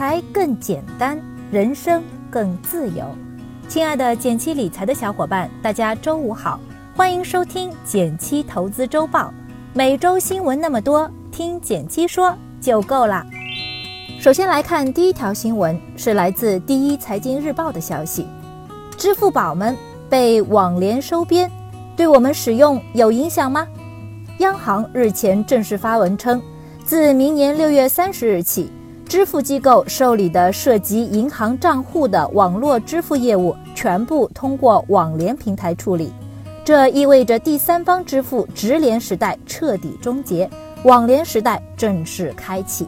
财更简单，人生更自由。亲爱的减七理财的小伙伴，大家周五好，欢迎收听减七投资周报。每周新闻那么多，听减七说就够了。首先来看第一条新闻，是来自第一财经日报的消息：支付宝们被网联收编，对我们使用有影响吗？央行日前正式发文称，自明年六月三十日起。支付机构受理的涉及银行账户的网络支付业务，全部通过网联平台处理。这意味着第三方支付直连时代彻底终结，网联时代正式开启。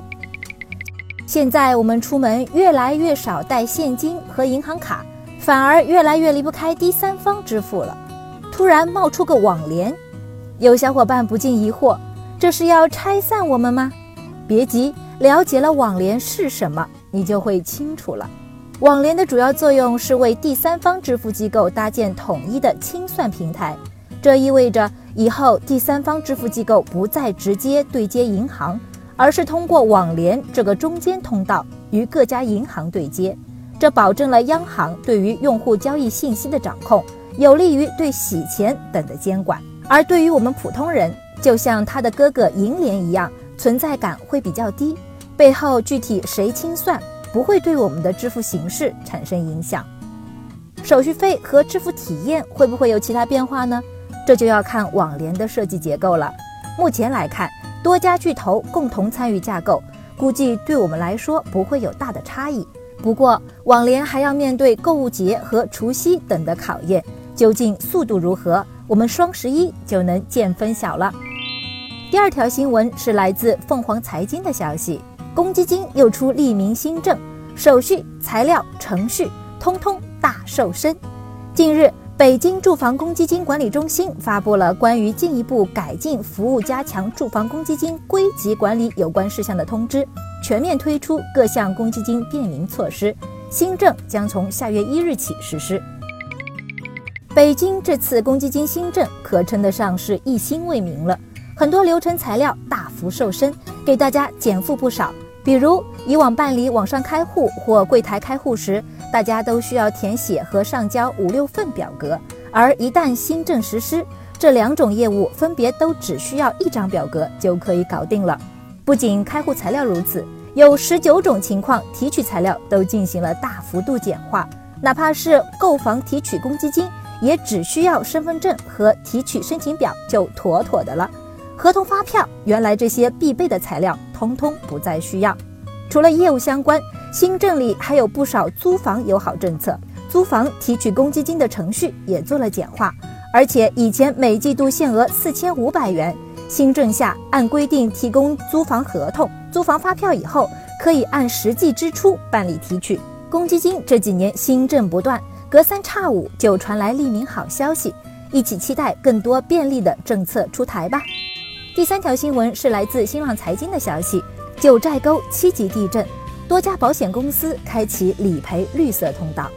现在我们出门越来越少带现金和银行卡，反而越来越离不开第三方支付了。突然冒出个网联，有小伙伴不禁疑惑：这是要拆散我们吗？别急。了解了网联是什么，你就会清楚了。网联的主要作用是为第三方支付机构搭建统一的清算平台，这意味着以后第三方支付机构不再直接对接银行，而是通过网联这个中间通道与各家银行对接。这保证了央行对于用户交易信息的掌控，有利于对洗钱等的监管。而对于我们普通人，就像他的哥哥银联一样，存在感会比较低。背后具体谁清算不会对我们的支付形式产生影响，手续费和支付体验会不会有其他变化呢？这就要看网联的设计结构了。目前来看，多家巨头共同参与架构，估计对我们来说不会有大的差异。不过，网联还要面对购物节和除夕等的考验，究竟速度如何？我们双十一就能见分晓了。第二条新闻是来自凤凰财经的消息。公积金又出利民新政，手续、材料、程序通通大瘦身。近日，北京住房公积金管理中心发布了关于进一步改进服务、加强住房公积金归集管理有关事项的通知，全面推出各项公积金便民措施。新政将从下月一日起实施。北京这次公积金新政可称得上是一心为民了，很多流程材料大幅瘦身，给大家减负不少。比如以往办理网上开户或柜台开户时，大家都需要填写和上交五六份表格，而一旦新政实施，这两种业务分别都只需要一张表格就可以搞定了。不仅开户材料如此，有十九种情况提取材料都进行了大幅度简化，哪怕是购房提取公积金，也只需要身份证和提取申请表就妥妥的了。合同、发票，原来这些必备的材料，通通不再需要。除了业务相关，新政里还有不少租房友好政策，租房提取公积金的程序也做了简化。而且以前每季度限额四千五百元，新政下按规定提供租房合同、租房发票以后，可以按实际支出办理提取公积金。这几年新政不断，隔三差五就传来利民好消息，一起期待更多便利的政策出台吧。第三条新闻是来自新浪财经的消息：九寨沟七级地震，多家保险公司开启理赔绿色通道。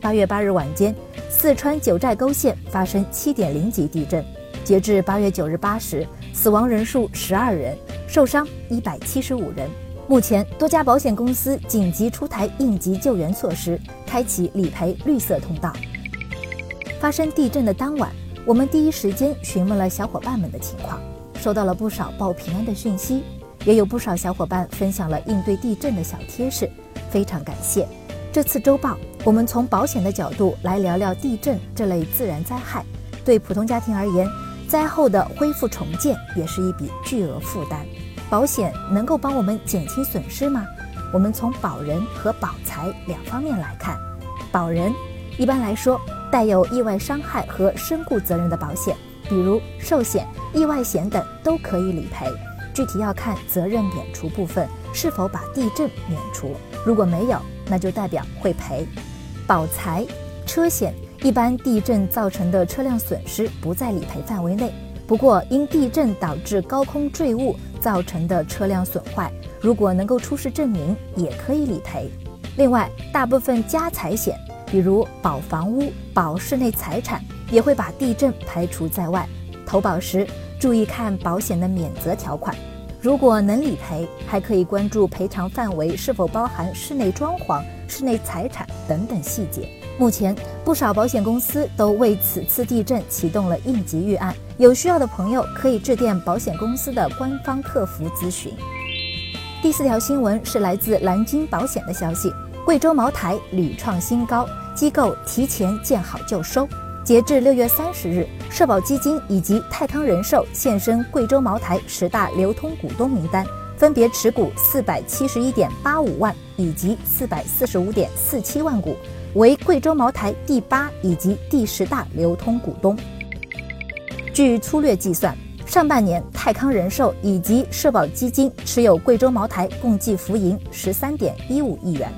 八月八日晚间，四川九寨沟县发生七点零级地震，截至八月九日八时，死亡人数十二人，受伤一百七十五人。目前，多家保险公司紧急出台应急救援措施，开启理赔绿色通道。发生地震的当晚，我们第一时间询问了小伙伴们的情况。收到了不少报平安的讯息，也有不少小伙伴分享了应对地震的小贴士，非常感谢。这次周报，我们从保险的角度来聊聊地震这类自然灾害。对普通家庭而言，灾后的恢复重建也是一笔巨额负担。保险能够帮我们减轻损失吗？我们从保人和保财两方面来看。保人一般来说带有意外伤害和身故责任的保险。比如寿险、意外险等都可以理赔，具体要看责任免除部分是否把地震免除。如果没有，那就代表会赔。保财车险一般地震造成的车辆损失不在理赔范围内，不过因地震导致高空坠物造成的车辆损坏，如果能够出示证明，也可以理赔。另外，大部分家财险，比如保房屋、保室内财产。也会把地震排除在外。投保时注意看保险的免责条款。如果能理赔，还可以关注赔偿范围是否包含室内装潢、室内财产等等细节。目前，不少保险公司都为此次地震启动了应急预案，有需要的朋友可以致电保险公司的官方客服咨询。第四条新闻是来自蓝鲸保险的消息：贵州茅台屡创新高，机构提前见好就收。截至六月三十日，社保基金以及泰康人寿现身贵州茅台十大流通股东名单，分别持股四百七十一点八五万以及四百四十五点四七万股，为贵州茅台第八以及第十大流通股东。据粗略计算，上半年泰康人寿以及社保基金持有贵州茅台共计浮盈十三点一五亿元。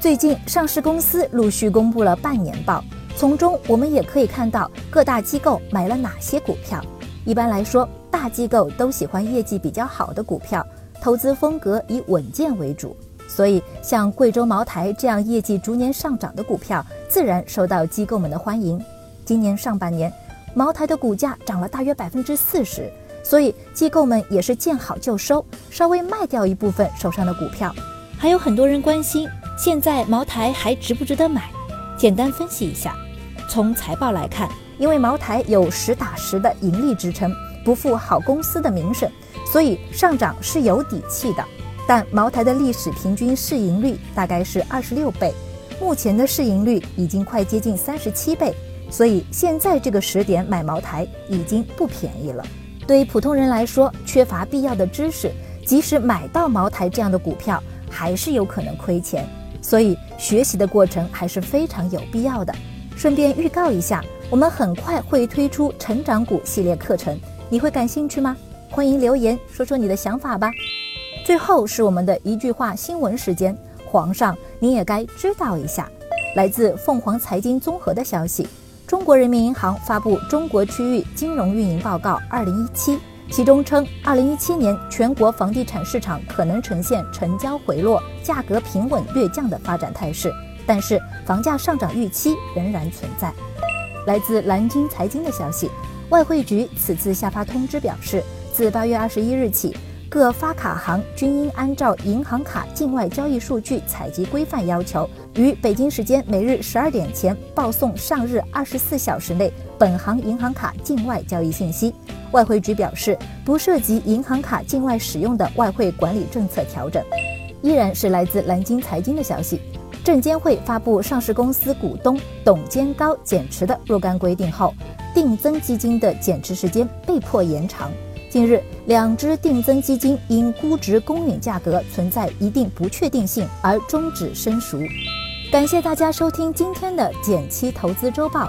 最近，上市公司陆续公布了半年报。从中我们也可以看到各大机构买了哪些股票。一般来说，大机构都喜欢业绩比较好的股票，投资风格以稳健为主，所以像贵州茅台这样业绩逐年上涨的股票，自然受到机构们的欢迎。今年上半年，茅台的股价涨了大约百分之四十，所以机构们也是见好就收，稍微卖掉一部分手上的股票。还有很多人关心，现在茅台还值不值得买？简单分析一下。从财报来看，因为茅台有实打实的盈利支撑，不负好公司的名声，所以上涨是有底气的。但茅台的历史平均市盈率大概是二十六倍，目前的市盈率已经快接近三十七倍，所以现在这个时点买茅台已经不便宜了。对于普通人来说，缺乏必要的知识，即使买到茅台这样的股票，还是有可能亏钱。所以学习的过程还是非常有必要的。顺便预告一下，我们很快会推出成长股系列课程，你会感兴趣吗？欢迎留言说说你的想法吧。最后是我们的一句话新闻时间，皇上你也该知道一下。来自凤凰财经综合的消息，中国人民银行发布《中国区域金融运营报告（二零一七）》，其中称，二零一七年全国房地产市场可能呈现成交回落、价格平稳略降的发展态势。但是房价上涨预期仍然存在。来自蓝鲸财经的消息，外汇局此次下发通知表示，自八月二十一日起，各发卡行均应按照银行卡境外交易数据采集规范要求，于北京时间每日十二点前报送上日二十四小时内本行银行卡境外交易信息。外汇局表示，不涉及银行卡境外使用的外汇管理政策调整。依然是来自蓝鲸财经的消息。证监会发布上市公司股东董监高减持的若干规定后，定增基金的减持时间被迫延长。近日，两只定增基金因估值公允价格存在一定不确定性而终止申赎。感谢大家收听今天的减七投资周报，